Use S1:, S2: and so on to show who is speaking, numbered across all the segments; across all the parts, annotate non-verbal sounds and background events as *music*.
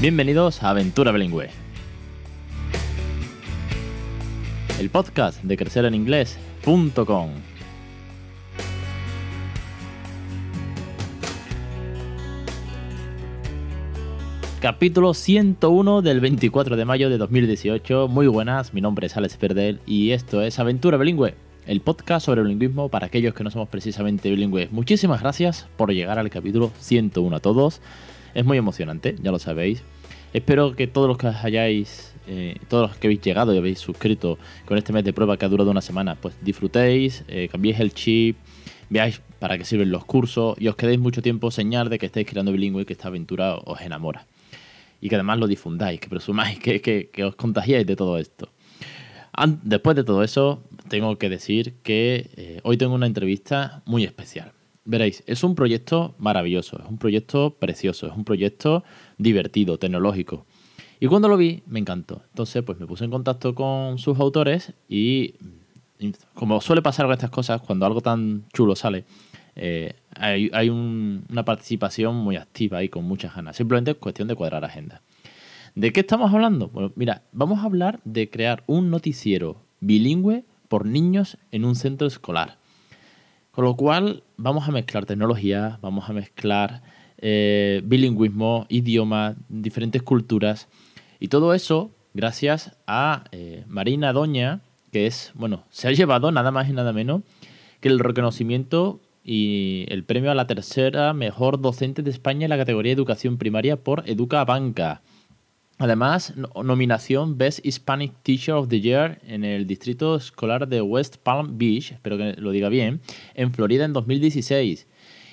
S1: Bienvenidos a Aventura Bilingüe. El podcast de crecereninglés.com. Capítulo 101 del 24 de mayo de 2018. Muy buenas, mi nombre es Alex Perdel y esto es Aventura Bilingüe, el podcast sobre el para aquellos que no somos precisamente bilingües. Muchísimas gracias por llegar al capítulo 101 a todos. Es muy emocionante, ya lo sabéis. Espero que todos los que hayáis, eh, todos los que habéis llegado y habéis suscrito con este mes de prueba que ha durado una semana, pues disfrutéis, eh, cambiéis el chip, veáis para qué sirven los cursos y os quedéis mucho tiempo señal de que estáis creando bilingüe y que esta aventura os enamora y que además lo difundáis, que presumáis que, que, os contagiáis de todo esto. Después de todo eso, tengo que decir que eh, hoy tengo una entrevista muy especial. Veréis, es un proyecto maravilloso, es un proyecto precioso, es un proyecto divertido, tecnológico. Y cuando lo vi, me encantó. Entonces, pues me puse en contacto con sus autores y, como suele pasar con estas cosas, cuando algo tan chulo sale, eh, hay, una participación muy activa y con muchas ganas. Simplemente es cuestión de cuadrar agenda. ¿De qué estamos hablando? Bueno, mira, vamos a hablar de crear un noticiero bilingüe por niños en un centro escolar. Con lo cual vamos a mezclar tecnología, vamos a mezclar eh, bilingüismo, idioma, diferentes culturas y todo eso gracias a eh, Marina Doña, que es, bueno, se ha llevado nada más y nada menos que el reconocimiento y el premio a la tercera mejor docente de España en la categoría Educación Primaria por Educa Banca. Además, nominación Best Hispanic Teacher of the Year en el distrito escolar de West Palm Beach, espero que lo diga bien, en Florida en 2016.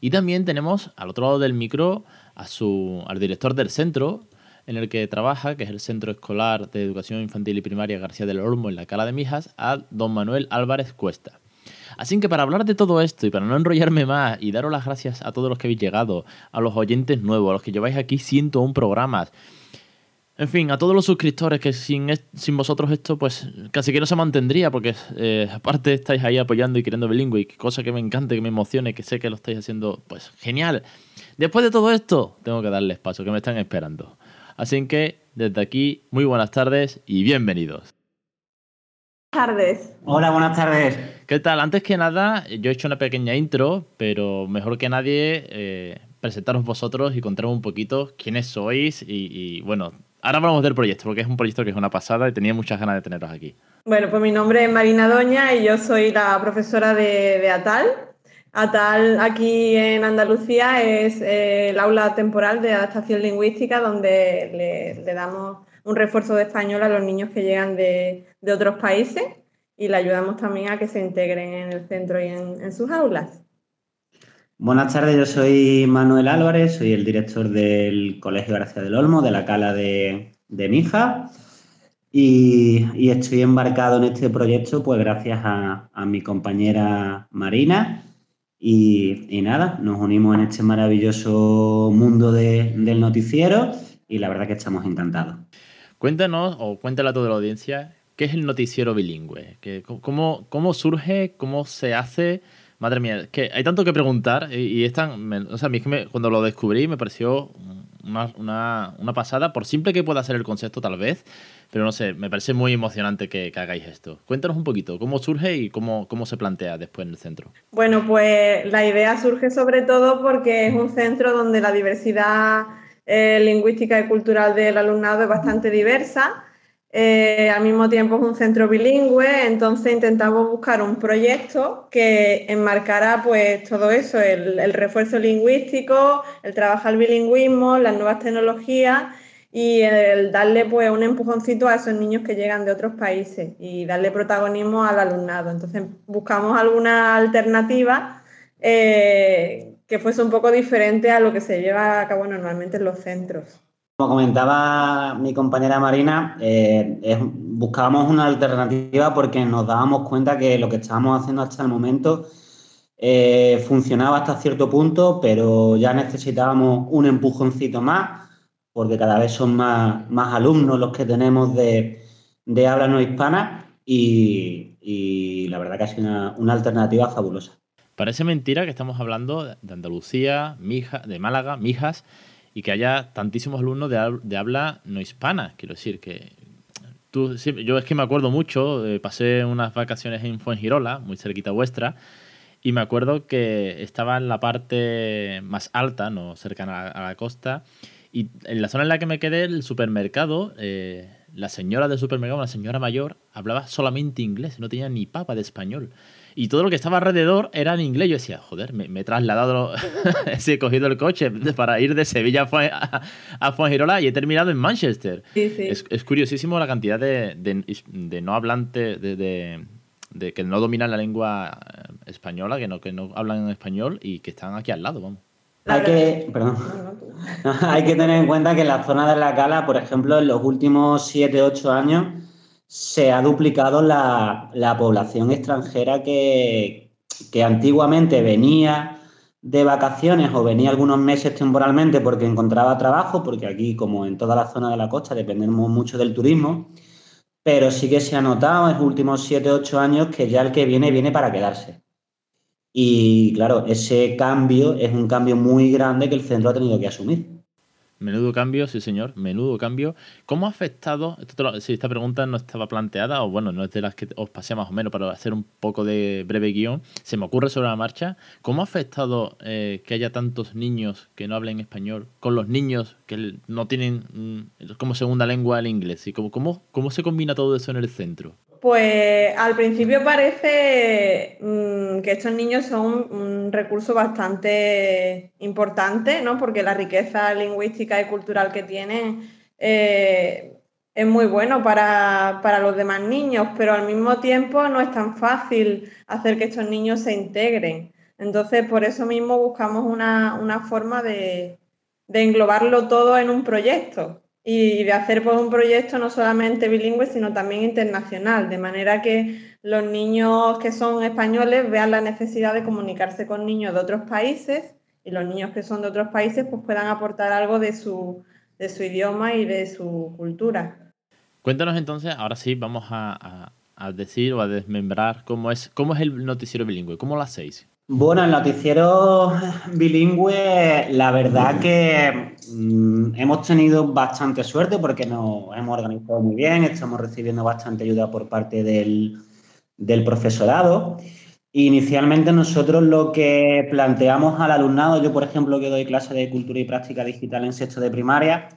S1: Y también tenemos al otro lado del micro al director del centro en el que trabaja, que es el Centro Escolar de Educación Infantil y Primaria García del Olmo en la Cala de Mijas, a don Manuel Álvarez Cuesta. Así que para hablar de todo esto y para no enrollarme más y daros las gracias a todos los que habéis llegado, a los oyentes nuevos, a los que lleváis aquí 101 programas, en fin, a todos los suscriptores que sin, sin vosotros esto pues casi que no se mantendría porque eh, aparte estáis ahí apoyando y queriendo bilingüe y cosa que me encante, que me emocione, que sé que lo estáis haciendo pues genial. Después de todo esto tengo que darles paso, que me están esperando. Así que desde aquí, muy buenas tardes y bienvenidos
S2: tardes.
S3: Hola, buenas tardes.
S1: ¿Qué tal? Antes que nada, yo he hecho una pequeña intro, pero mejor que nadie, eh, presentaros vosotros y contaros un poquito quiénes sois y, bueno, ahora hablamos del proyecto, porque es un proyecto que es una pasada y tenía muchas ganas de teneros aquí.
S2: Bueno, pues mi nombre es Marina Doña y yo soy la profesora de, ATAL. ATAL aquí en Andalucía es eh, el aula temporal de adaptación lingüística donde le damos un refuerzo de español a los niños que llegan de, otros países y le ayudamos también a que se integren en el centro y en, sus aulas.
S3: Buenas tardes, yo soy Manuel Álvarez, soy el director del Colegio Gracia del Olmo, de la Cala de, Mija, y, estoy embarcado en este proyecto pues gracias a, mi compañera Marina, y, nada, nos unimos en este maravilloso mundo del noticiero y la verdad que estamos encantados.
S1: Cuéntanos, o cuéntale a toda la audiencia, ¿qué es el noticiero bilingüe? cómo, ¿Cómo surge? ¿Cómo se hace? Madre mía, que hay tanto que preguntar y, es tan, o sea, a mí es que cuando lo descubrí me pareció una, pasada, por simple que pueda ser el concepto tal vez, pero no sé, me parece muy emocionante que, hagáis esto. Cuéntanos un poquito, ¿cómo surge y cómo, cómo se plantea después en el centro?
S2: Bueno, pues la idea surge sobre todo porque es un centro donde la diversidad eh, lingüística y cultural del alumnado es bastante diversa. Eh, al mismo tiempo es un centro bilingüe, entonces intentamos buscar un proyecto que enmarcara pues todo eso, el, refuerzo lingüístico, el trabajar el bilingüismo, las nuevas tecnologías y el darle pues un empujoncito a esos niños que llegan de otros países y darle protagonismo al alumnado. Entonces buscamos alguna alternativa eh, que fuese un poco diferente a lo que se lleva a cabo normalmente en los centros.
S3: Como comentaba mi compañera Marina, eh, buscábamos una alternativa porque nos dábamos cuenta que lo que estábamos haciendo hasta el momento eh, funcionaba hasta cierto punto, pero ya necesitábamos un empujoncito más, porque cada vez son más, alumnos los que tenemos de, habla no hispana y, la verdad que ha sido una alternativa fabulosa.
S1: Parece mentira que estamos hablando de Andalucía, Mija, de Málaga, Mijas, y que haya tantísimos alumnos de, habla no hispana. Quiero decir que tú, yo es que me acuerdo mucho, eh, pasé unas vacaciones en Fuengirola, muy cerquita vuestra, y me acuerdo que estaba en la parte más alta, no cercana a la, costa, y en la zona en la que me quedé, el supermercado, eh, la señora del supermercado, una señora mayor, hablaba solamente inglés, no tenía ni papa de español. Y todo lo que estaba alrededor era en inglés. Yo decía, joder, me, he trasladado, *laughs* he cogido el coche *laughs* para ir de Sevilla a, a, y he terminado en Manchester. Es, curiosísimo la cantidad de, no hablantes, de, que no dominan la lengua eh, española, que no, que no hablan en español y que están aquí al lado, vamos.
S3: Hay que, *laughs* hay que tener en cuenta que en la zona de la Cala, por ejemplo, en los últimos 7, 8 años, se ha duplicado la, población extranjera que, antiguamente venía de vacaciones o venía algunos meses temporalmente porque encontraba trabajo, porque aquí, como en toda la zona de la costa, dependemos mucho del turismo, pero sí que se ha notado en los últimos 7, 8 años que ya el que viene, viene para quedarse. Y claro, ese cambio es un cambio muy grande que el centro ha tenido que asumir.
S1: Menudo cambio, sí señor, menudo cambio. ¿Cómo ha afectado, si esta pregunta no estaba planteada, o bueno, no es de las que os pasé más o menos para hacer un poco de breve guion, se me ocurre sobre la marcha, ¿cómo ha afectado eh, que haya tantos niños que no hablen español con los niños que no tienen mm, como segunda lengua el inglés? ¿Y cómo, cómo, cómo se combina todo eso en el centro?
S2: Pues al principio parece mm, que estos niños son un recurso bastante importante, ¿no? Porque la riqueza lingüística y cultural que tienen eh, es muy bueno para, los demás niños, pero al mismo tiempo no es tan fácil hacer que estos niños se integren. Entonces, por eso mismo buscamos una, forma de englobarlo todo en un proyecto y de hacer pues, un proyecto no solamente bilingüe, sino también internacional, de manera que los niños que son españoles vean la necesidad de comunicarse con niños de otros países y los niños que son de otros países pues, puedan aportar algo de su, de su idioma y de su cultura.
S1: Cuéntanos entonces, ahora sí, vamos a, a decir o a desmembrar cómo es, cómo es el noticiero bilingüe, cómo lo hacéis.
S3: Bueno, el noticiero bilingüe, la verdad que mm, hemos tenido bastante suerte porque nos hemos organizado muy bien, estamos recibiendo bastante ayuda por parte del, profesorado. Inicialmente nosotros lo que planteamos al alumnado, yo por ejemplo que doy clase de cultura y práctica digital en sexto de primaria,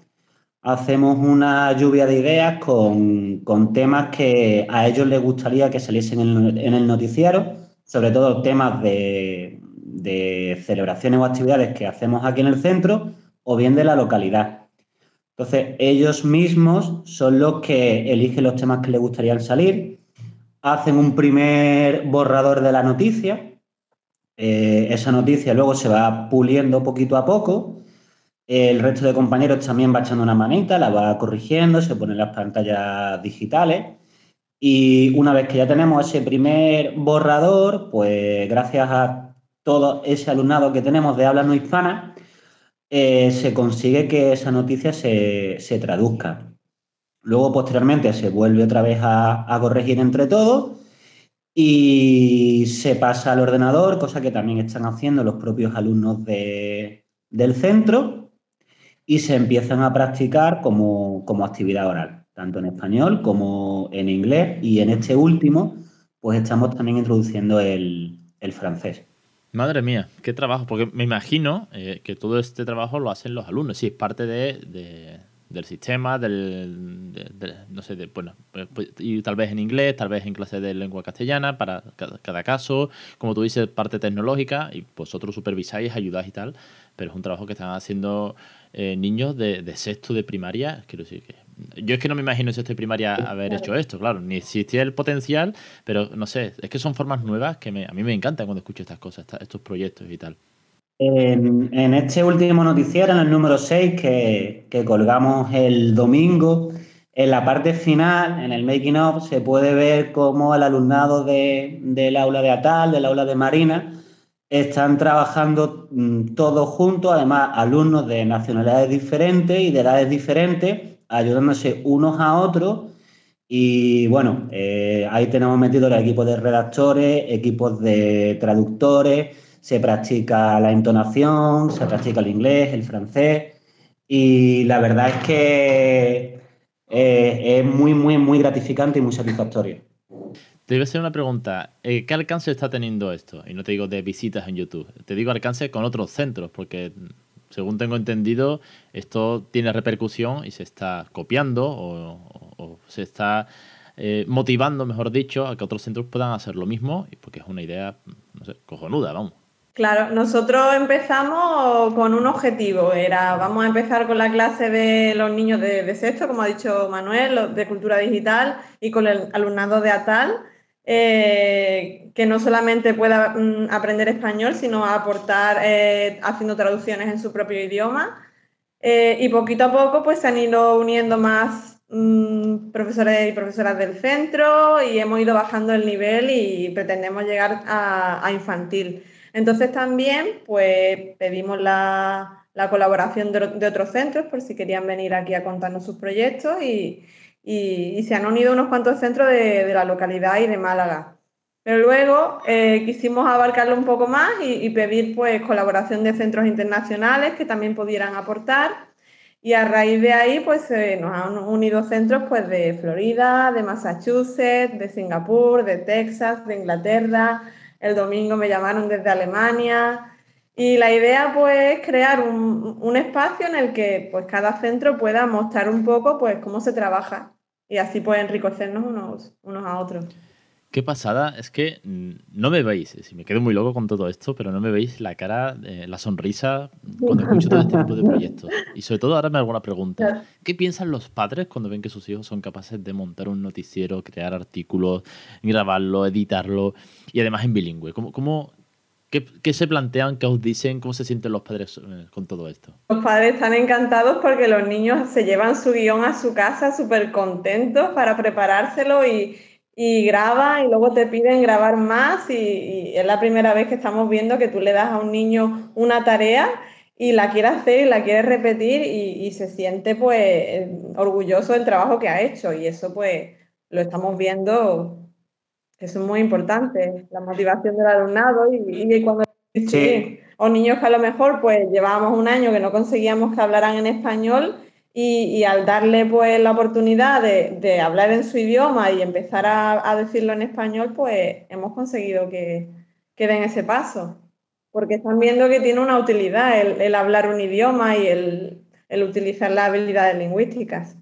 S3: hacemos una lluvia de ideas con, temas que a ellos les gustaría que saliesen en el noticiero sobre todo temas de, celebraciones o actividades que hacemos aquí en el centro o bien de la localidad. Entonces, ellos mismos son los que eligen los temas que les gustaría salir, hacen un primer borrador de la noticia, eh, esa noticia luego se va puliendo poquito a poco, el resto de compañeros también va echando una manita, la va corrigiendo, se ponen las pantallas digitales y una vez que ya tenemos ese primer borrador, pues gracias a todo ese alumnado que tenemos de habla no hispana, eh, se consigue que esa noticia se, traduzca. Luego, posteriormente, se vuelve otra vez a, corregir entre todos y se pasa al ordenador, cosa que también están haciendo los propios alumnos del centro, y se empiezan a practicar como actividad oral tanto en español como en inglés y en este último pues estamos también introduciendo el, francés.
S1: Madre mía, qué trabajo, porque me imagino eh, que todo este trabajo lo hacen los alumnos, sí, es parte de, del sistema, del, no sé, bueno, pues, pues, y tal vez en inglés, tal vez en clase de lengua castellana, para cada, caso, como tú dices, parte tecnológica, y vosotros supervisáis, ayudáis y tal, pero es un trabajo que están haciendo eh, niños de, de, sexto de primaria, quiero decir que yo es que no me imagino si estoy primaria haber hecho esto, claro, ni existía el potencial, pero no sé, es que son formas nuevas que a mí me encantan cuando escucho estas cosas, estos proyectos y tal.
S3: En, este último noticiero, en el número 6, que, colgamos el domingo, en la parte final, en el making of, se puede ver cómo el alumnado del aula de Atal, del aula de Marina, están trabajando mm, todos juntos, además alumnos de nacionalidades diferentes y de edades diferentes, ayudándose unos a otros. Y bueno, eh, ahí tenemos metido el equipo de redactores, equipos de traductores, se practica la entonación, se practica el inglés, el francés. y la verdad es que eh, es muy, muy, muy gratificante y muy satisfactorio.
S1: Te iba a hacer una pregunta. Eh, ¿Qué alcance está teniendo esto? Y no te digo de visitas en YouTube. Te digo alcance con otros centros, porque según tengo entendido, esto tiene repercusión y se está copiando o, se está eh, motivando, mejor dicho, a que otros centros puedan hacer lo mismo, porque es una idea, no sé, cojonuda, vamos.
S2: Claro, nosotros empezamos con un objetivo, era vamos a empezar con la clase de los niños de, sexto, como ha dicho Manuel, de cultura digital y con el alumnado de ATAL, eh, que no solamente pueda mm, aprender español, sino aportar eh, haciendo traducciones en su propio idioma. Eh, y poquito a poco pues se han ido uniendo más mm, profesores y profesoras del centro y hemos ido bajando el nivel y pretendemos llegar a infantil. Entonces también pues pedimos la, colaboración de, otros centros por si querían venir aquí a contarnos sus proyectos y, se han unido unos cuantos centros de, la localidad y de Málaga. Pero luego eh, quisimos abarcarlo un poco más y, pedir pues colaboración de centros internacionales que también pudieran aportar. Y a raíz de ahí, pues nos han unido centros pues, de Florida, de Massachusetts, de Singapur, de Texas, de Inglaterra, el domingo me llamaron desde Alemania y la idea pues es crear un, espacio en el que pues cada centro pueda mostrar un poco pues cómo se trabaja y así pues enriquecernos unos, unos a otros.
S1: Qué pasada, es que mm, no me veis, si me quedo muy loco con todo esto, pero no me veis la cara, eh, la sonrisa cuando escucho todo este tipo de proyectos. Y sobre todo ahora me hago una pregunta. ¿Qué piensan los padres cuando ven que sus hijos son capaces de montar un noticiero, crear artículos, grabarlo, editarlo y además en bilingüe? ¿Cómo, cómo, qué, se plantean, qué os dicen, cómo se sienten los padres eh, con todo esto?
S2: Los padres están encantados porque los niños se llevan su guion a su casa súper contentos para preparárselo y y graba y luego te piden grabar más y, es la primera vez que estamos viendo que tú le das a un niño una tarea y la quiere hacer y la quiere repetir y, se siente pues orgulloso del trabajo que ha hecho y eso pues lo estamos viendo, es muy importante, la motivación del alumnado y, cuando... Sí. O niños que a lo mejor pues llevábamos un año que no conseguíamos que hablaran en español y, al darle pues la oportunidad de, hablar en su idioma y empezar a, decirlo en español, pues hemos conseguido que, que, den ese paso. Porque están viendo que tiene una utilidad el, hablar un idioma y el, el utilizar las habilidades lingüísticas.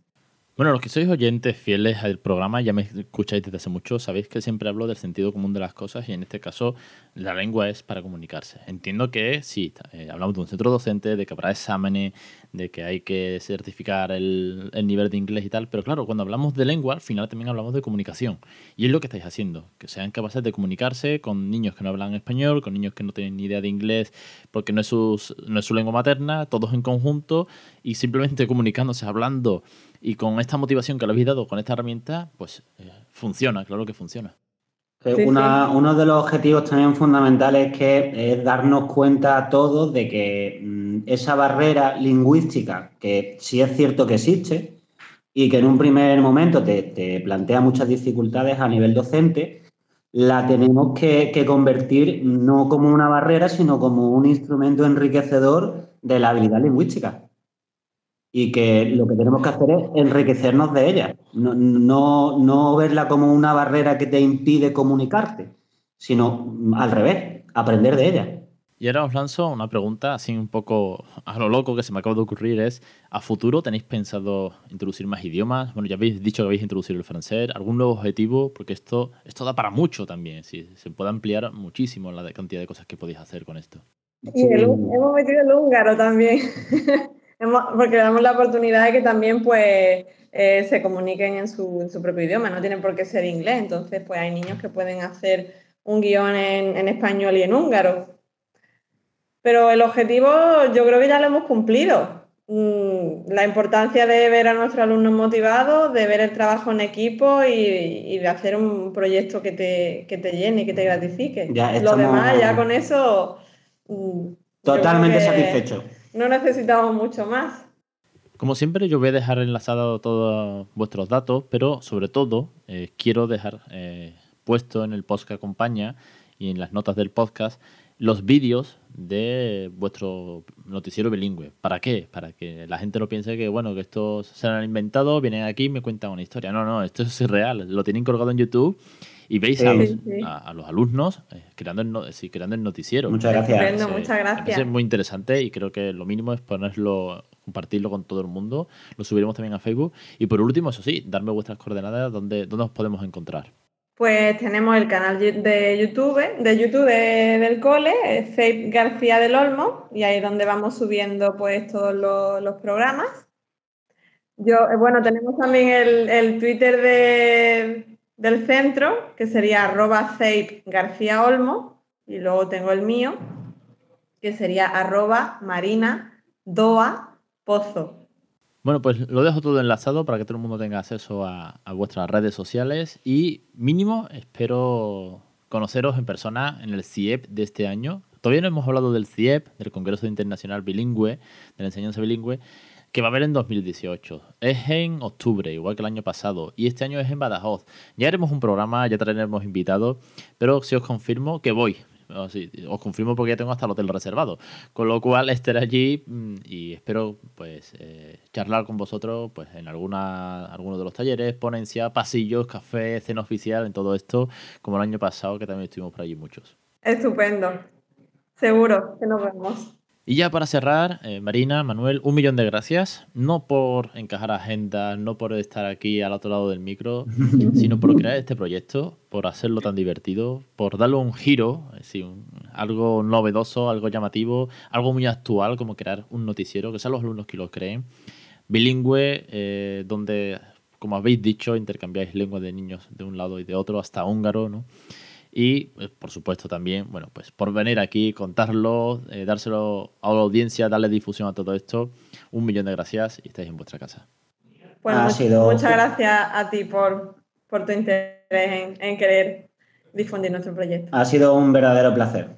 S1: Bueno, los que sois oyentes fieles al programa, ya me escucháis desde hace mucho, sabéis que siempre hablo del sentido común de las cosas y en este caso la lengua es para comunicarse. Entiendo que sí, eh, hablamos de un centro docente, de que habrá exámenes, de que hay que certificar el, nivel de inglés y tal, pero claro, cuando hablamos de lengua, al final también hablamos de comunicación. Y es lo que estáis haciendo, que sean capaces de comunicarse con niños que no hablan español, con niños que no tienen ni idea de inglés porque no es, no es su lengua materna, todos en conjunto y simplemente *laughs* comunicándose, hablando y con esta motivación que le habéis dado con esta herramienta, pues eh, funciona, claro que funciona.
S3: Uno de los objetivos también fundamentales es que es darnos cuenta a todos de que mm, esa barrera lingüística, que sí es cierto que existe y que en un primer momento te, plantea muchas dificultades a nivel docente, la tenemos que, que, convertir no como una barrera, sino como un instrumento enriquecedor de la habilidad lingüística y que lo que tenemos que hacer es enriquecernos de ella, no, no, verla como una barrera que te impide comunicarte, sino al revés, aprender de ella.
S1: Y ahora os lanzo una pregunta así un poco a lo loco que se me acaba de ocurrir es, ¿a futuro tenéis pensado introducir más idiomas? Bueno, ya habéis dicho que habéis introducido el francés, ¿algún nuevo objetivo? Porque esto, esto da para mucho también, si se puede ampliar muchísimo la cantidad de cosas que podéis hacer con esto.
S2: Y hemos metido el húngaro también. *laughs* porque damos la oportunidad de que también pues eh, se comuniquen en su, propio idioma, no tienen por qué ser inglés, entonces pues hay niños que pueden hacer un guion en español y en húngaro. Pero el objetivo yo creo que ya lo hemos cumplido. Mm, la importancia de ver a nuestros alumnos motivados, de ver el trabajo en equipo y, y de hacer un proyecto que te, que te llene y que te gratifique. Lo demás, ya con eso...
S3: Mm, Totalmente satisfecho
S2: no necesitamos mucho más.
S1: Como siempre, yo voy a dejar enlazado todos vuestros datos, pero sobre todo eh, quiero dejar eh, puesto en el post que acompaña y en las notas del podcast los vídeos de vuestro noticiero bilingüe. ¿Para qué? Para que la gente no piense que, bueno, que estos se han inventado, vienen aquí y me cuentan una historia. No, no, esto es real. Lo tienen colgado en YouTube y veis a, los, alumnos eh, creando, el, creando el noticiero.
S3: Muchas gracias.
S2: muchas gracias.
S1: Es muy interesante y creo que lo mínimo es ponerlo, compartirlo con todo el mundo. Lo subiremos también a Facebook. Y por último, eso sí, darme vuestras coordenadas donde, dónde os podemos encontrar.
S2: Pues tenemos el canal de YouTube, de YouTube del cole, Faith García del Olmo, y ahí es donde vamos subiendo pues todos los, programas. Yo, eh, bueno, tenemos también el, Twitter del centro, que sería arroba García Olmo, y luego tengo el mío, que sería arroba Marina Doa Pozo.
S1: Bueno, pues lo dejo todo enlazado para que todo el mundo tenga acceso a, vuestras redes sociales y mínimo espero conoceros en persona en el CIEP de este año. Todavía no hemos hablado del CIEP, del Congreso Internacional Bilingüe, de la enseñanza bilingüe, que va a haber en 2018. Es en octubre, igual que el año pasado, y este año es en Badajoz. Ya haremos un programa, ya traeremos invitados, pero si os confirmo que voy. Oh, os confirmo porque ya tengo hasta el hotel reservado. Con lo cual estaré allí mm, y espero pues eh, charlar con vosotros pues en alguna alguno de los talleres, ponencia, pasillos, café, cena oficial, en todo esto, como el año pasado que también estuvimos por allí muchos.
S2: Estupendo. Seguro que nos vemos.
S1: Y ya para cerrar, eh, Marina, Manuel, un millón de gracias. No por encajar agendas, no por estar aquí al otro lado del micro, *laughs* sino por crear este proyecto, por hacerlo tan divertido, por darle un giro, es decir, algo novedoso, algo llamativo, algo muy actual, como crear un noticiero, que sean los alumnos que lo creen, bilingüe, eh, donde, como habéis dicho, intercambiáis lenguas de niños de un lado y de otro, hasta húngaro, ¿no? Y, pues, por supuesto, también, bueno, pues por venir aquí, contarlo, eh, dárselo a la audiencia, darle difusión a todo esto. Un millón de gracias y estáis en vuestra casa.
S2: Pues muchas gracias a ti por, por tu interés en, querer difundir nuestro proyecto.
S3: Ha sido un verdadero placer.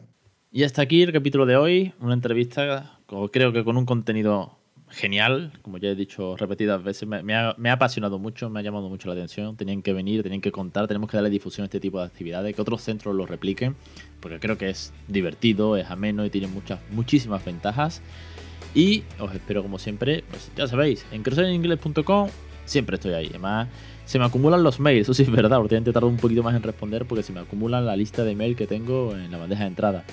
S1: Y hasta aquí el capítulo de hoy, una entrevista, creo que con un contenido genial, como ya he dicho repetidas veces, me, ha, apasionado mucho, me ha llamado mucho la atención. Tenían que venir, tenían que contar, tenemos que darle difusión a este tipo de actividades, que otros centros lo repliquen, porque creo que es divertido, es ameno y tiene muchas, muchísimas ventajas. Y os espero como siempre, pues ya sabéis, en crecereningles.com siempre estoy ahí. Además, se me acumulan los mails, eso sí es verdad, últimamente tardo un poquito más en responder porque se me acumulan la lista de mail que tengo en la bandeja de entrada.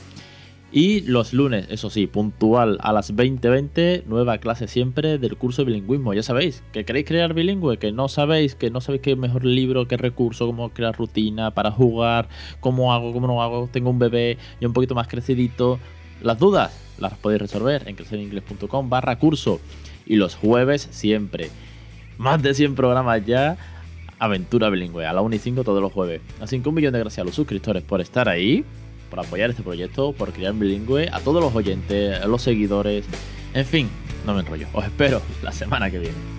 S1: Y los lunes, eso sí, puntual a las 20:20, nueva clase siempre del curso de bilingüismo. Ya sabéis, que queréis crear bilingüe, que no sabéis, que no sabéis qué mejor libro, qué recurso, cómo crear rutina para jugar, cómo hago, cómo no hago, tengo un bebé y un poquito más crecidito. Las dudas las podéis resolver en creceringles.com barra curso. Y los jueves siempre. Más de 100 programas ya. Aventura bilingüe a la 1 y 5 todos los jueves. Así que un millón de gracias a los suscriptores por estar ahí por apoyar este proyecto, por crear bilingüe, a todos los oyentes, a los seguidores, en fin, no me enrollo. Os espero la semana que viene.